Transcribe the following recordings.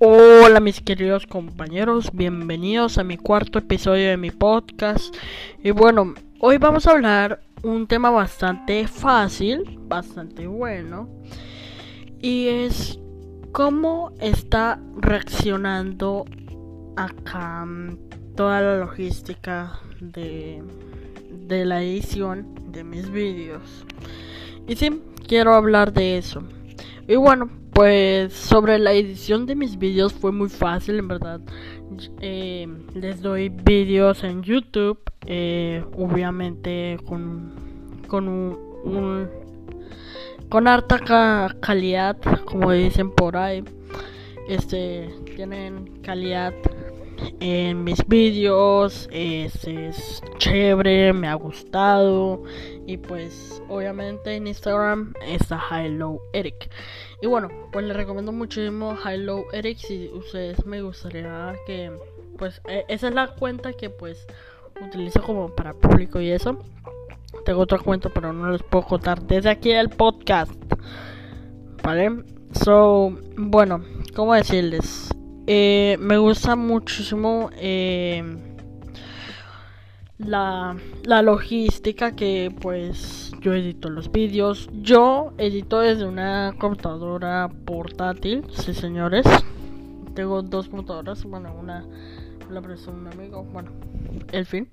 Hola mis queridos compañeros, bienvenidos a mi cuarto episodio de mi podcast. Y bueno, hoy vamos a hablar un tema bastante fácil, bastante bueno. Y es cómo está reaccionando acá toda la logística de, de la edición de mis vídeos. Y sí, quiero hablar de eso. Y bueno, pues sobre la edición de mis vídeos fue muy fácil, en verdad. Eh, les doy vídeos en YouTube, eh, obviamente con, con un, con harta calidad, como dicen por ahí. Este tienen calidad en mis vídeos, es, chévere, me ha gustado y pues obviamente en Instagram está Hello Eric. Y bueno, pues les recomiendo muchísimo Hello Eric si ustedes me gustaría que pues e, esa es la cuenta que pues utilizo como para público y eso. Tengo otra cuenta pero no les puedo contar desde aquí el podcast. ¿Vale? So, bueno, ¿cómo decirles? Eh, me gusta muchísimo eh, la, la logística que pues yo edito los vídeos. Yo edito desde una computadora portátil, sí señores. Tengo dos computadoras, bueno, una la prestó un amigo, bueno, el fin.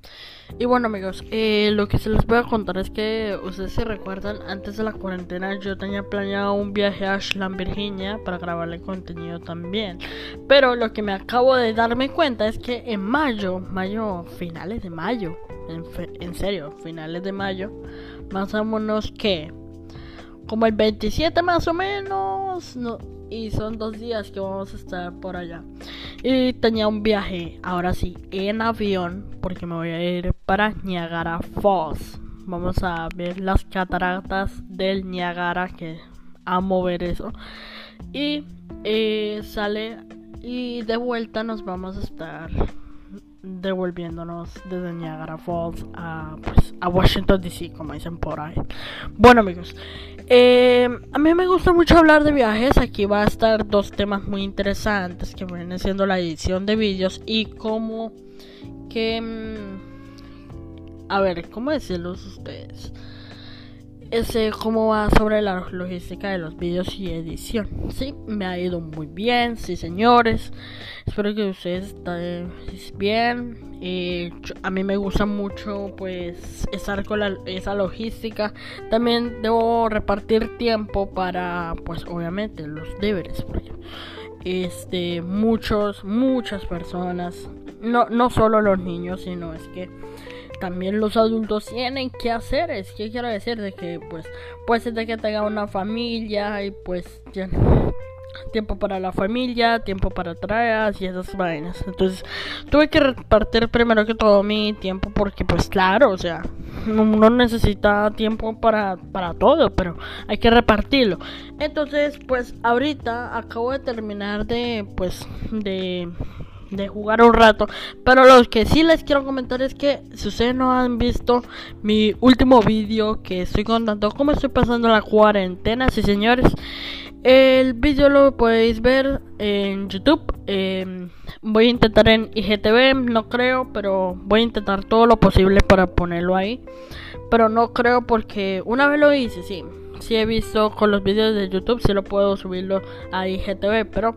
Y bueno amigos, eh, lo que se les voy a contar es que ustedes se recuerdan, antes de la cuarentena yo tenía planeado un viaje a Ashland, Virginia, para grabarle contenido también. Pero lo que me acabo de darme cuenta es que en mayo, mayo, finales de mayo, en, en serio, finales de mayo, más o menos que, como el 27 más o menos, no y son dos días que vamos a estar por allá. Y tenía un viaje, ahora sí, en avión, porque me voy a ir para Niagara Falls. Vamos a ver las cataratas del Niagara, que amo ver eso. Y eh, sale y de vuelta nos vamos a estar devolviéndonos desde Niagara Falls a, pues, a Washington DC, como dicen por ahí. Bueno amigos, eh, a mí me gusta mucho hablar de viajes. Aquí va a estar dos temas muy interesantes que vienen siendo la edición de vídeos y cómo que... Mm, a ver, ¿cómo decirlos ustedes? Ese cómo va sobre la logística de los vídeos y edición. Sí, me ha ido muy bien, sí señores. Espero que ustedes estén bien. Eh, a mí me gusta mucho pues estar con esa logística. También debo repartir tiempo para pues obviamente los deberes. Porque, este, muchos, muchas personas, no, no solo los niños, sino es que también los adultos tienen que hacer. Es que quiero decir de que pues puede ser de que tenga una familia y pues ya tiempo para la familia, tiempo para tareas y esas vainas. Entonces, tuve que repartir primero que todo mi tiempo porque pues claro, o sea, uno necesita tiempo para, para todo, pero hay que repartirlo. Entonces, pues ahorita acabo de terminar de pues de de jugar un rato. Pero lo que sí les quiero comentar es que si ustedes no han visto mi último vídeo que estoy contando cómo estoy pasando la cuarentena, sí señores, el vídeo lo podéis ver en YouTube. Em, voy a intentar en IGTV, no creo, pero voy a intentar todo lo posible para ponerlo ahí. Pero no creo porque una vez lo hice, sí. Sí he visto con los vídeos de YouTube, si lo puedo subirlo a IGTV, pero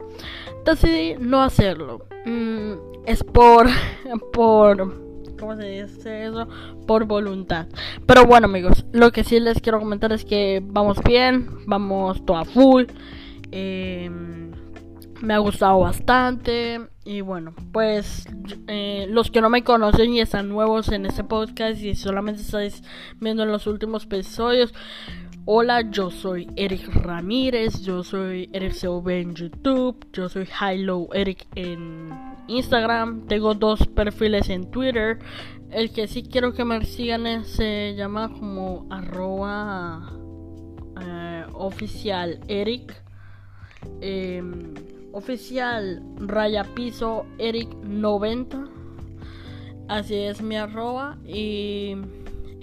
decidí no hacerlo. Mm, es por, por, ¿cómo se dice eso? Por voluntad. Pero bueno amigos, lo que sí les quiero comentar es que vamos bien, vamos toda full. Em, me ha gustado bastante. Y bueno, pues eh, los que no me conocen y están nuevos en este podcast y solamente estáis viendo los últimos episodios, Hola, yo soy Eric Ramírez, yo soy Eric en YouTube, yo soy Hilo Eric en Instagram, tengo dos perfiles en Twitter. El que sí quiero que me sigan se llama como arroba eh, oficial Eric. Em, oficial raya piso Eric 90. Así es mi arroba y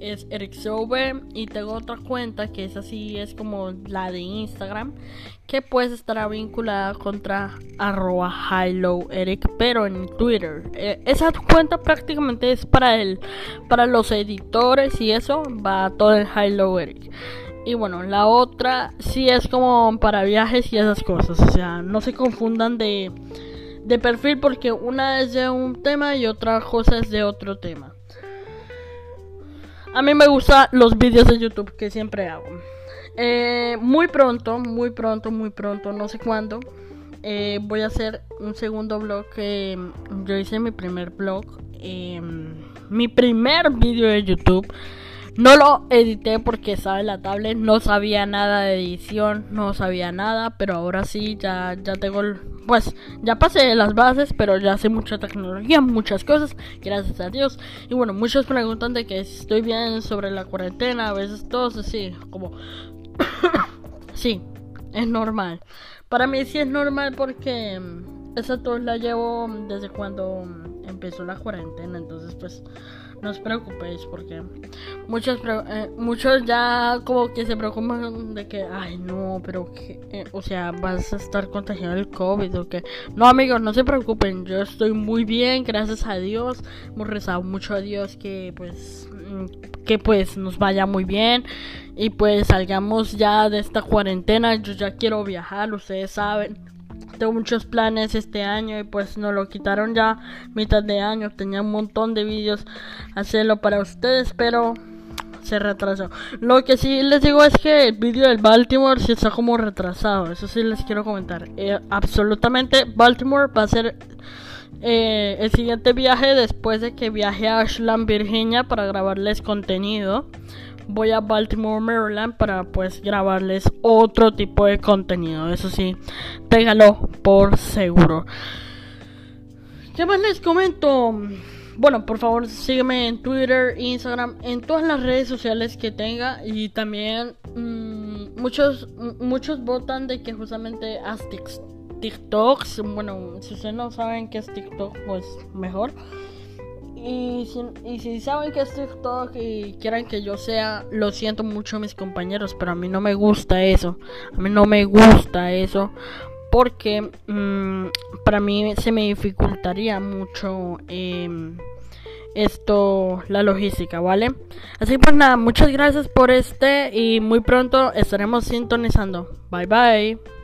es EricSobe y tengo otra cuenta que es así, es como la de Instagram, que pues estará vinculada contra arroba Eric, pero en Twitter. Eh, esa cuenta prácticamente es para el, para los editores y eso, va todo en Hello Eric. Y bueno, la otra sí es como para viajes y esas cosas, o sea, no se confundan de, de perfil porque una es de un tema y otra cosa es de otro tema. A mí me gustan los vídeos de YouTube que siempre hago. Eh, muy pronto, muy pronto, muy pronto, no sé cuándo. Eh, voy a hacer un segundo blog que yo hice mi primer blog. Em, mi primer vídeo de YouTube. No lo edité porque estaba en la tablet, no sabía nada de edición, no sabía nada, pero ahora sí ya, ya tengo el, pues ya pasé las bases, pero ya sé mucha tecnología, muchas cosas, gracias a Dios. Y bueno, muchos preguntan de que estoy bien sobre la cuarentena, a veces todos así, como sí, es normal. Para mí sí es normal porque mm, esa tos la llevo desde cuando mm, empezó la cuarentena, entonces pues no os preocupéis porque muchos eh, muchos ya como que se preocupan de que ay no pero que eh, o sea vas a estar contagiado del covid o que no amigos no se preocupen yo estoy muy bien gracias a Dios hemos rezado mucho a Dios que pues mm, que pues nos vaya muy bien y pues salgamos ya de esta cuarentena yo ya quiero viajar ustedes saben muchos planes este año y pues nos lo quitaron ya mitad de año. Tenía un montón de vídeos hacerlo para ustedes, pero se retrasó. Lo que sí les digo es que el vídeo del Baltimore sí está como retrasado. Eso sí les quiero comentar. Eh, absolutamente Baltimore va a ser eh, el siguiente viaje después de que viaje a Ashland, Virginia para grabarles contenido voy a Baltimore, Maryland para pues grabarles otro tipo de contenido. Eso sí, pégalo por seguro. ¿Qué más les comento? Bueno, por favor, sígueme en Twitter, Instagram, en todas las redes sociales que tenga y también mm, muchos muchos votan de que justamente haz TikToks. Bueno, si ustedes no saben qué es TikTok, pues mejor. Y si, y si saben que es TikTok y quieren que yo sea, lo siento mucho mis compañeros, pero a mí no me gusta eso. A mí no me gusta eso porque mm, para mí se me dificultaría mucho em, esto, la logística, ¿vale? Así pues nada, muchas gracias por este y muy pronto estaremos sintonizando. Bye bye.